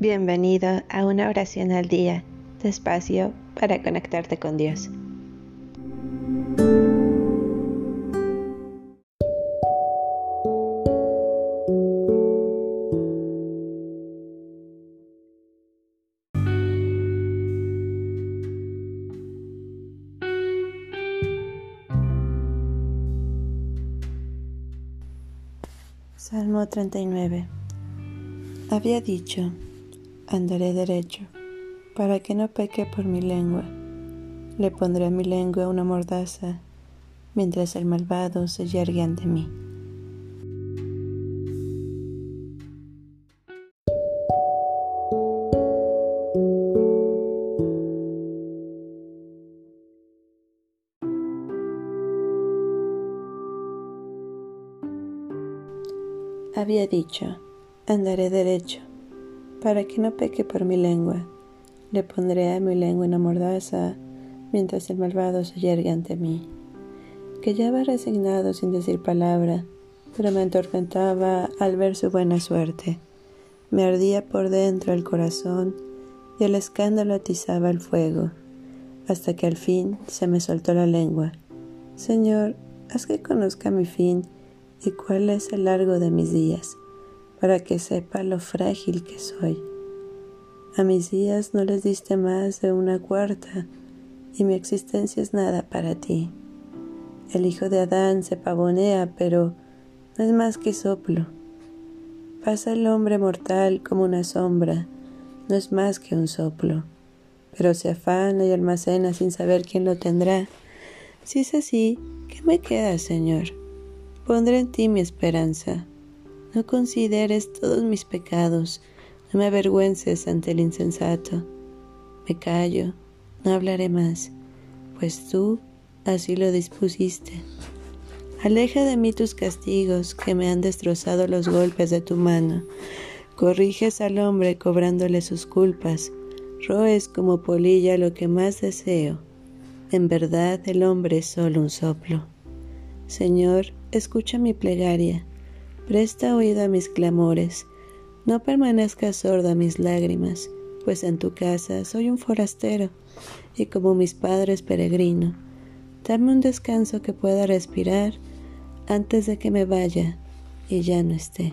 Bienvenido a una oración al día, despacio para conectarte con Dios. Salmo 39 Había dicho, andaré derecho, para que no peque por mi lengua. Le pondré a mi lengua una mordaza, mientras el malvado se yergue ante mí. Había dicho, andaré derecho, para que no peque por mi lengua. Le pondré a mi lengua una mordaza, mientras el malvado se yergue ante mí. Que ya va resignado sin decir palabra, pero me atormentaba al ver su buena suerte. Me ardía por dentro el corazón y el escándalo atizaba el fuego, hasta que al fin se me soltó la lengua. Señor, haz que conozca mi fin y cuál es el largo de mis días, para que sepa lo frágil que soy. A mis días no les diste más de una cuarta, y mi existencia es nada para ti. El hijo de Adán se pavonea, pero no es más que soplo. Pasa el hombre mortal como una sombra, no es más que un soplo, pero se afana y almacena sin saber quién lo tendrá. Si es así, ¿qué me queda, Señor? Pondré en ti mi esperanza. No consideres todos mis pecados, no me avergüences ante el insensato. Me callo, no hablaré más, pues tú así lo dispusiste. Aleja de mí tus castigos que me han destrozado los golpes de tu mano. Corriges al hombre cobrándole sus culpas. Roes como polilla lo que más deseo. En verdad el hombre es solo un soplo. Señor, escucha mi plegaria, presta oído a mis clamores, no permanezcas sordo a mis lágrimas, pues en tu casa soy un forastero y como mis padres peregrino. Dame un descanso que pueda respirar antes de que me vaya y ya no esté.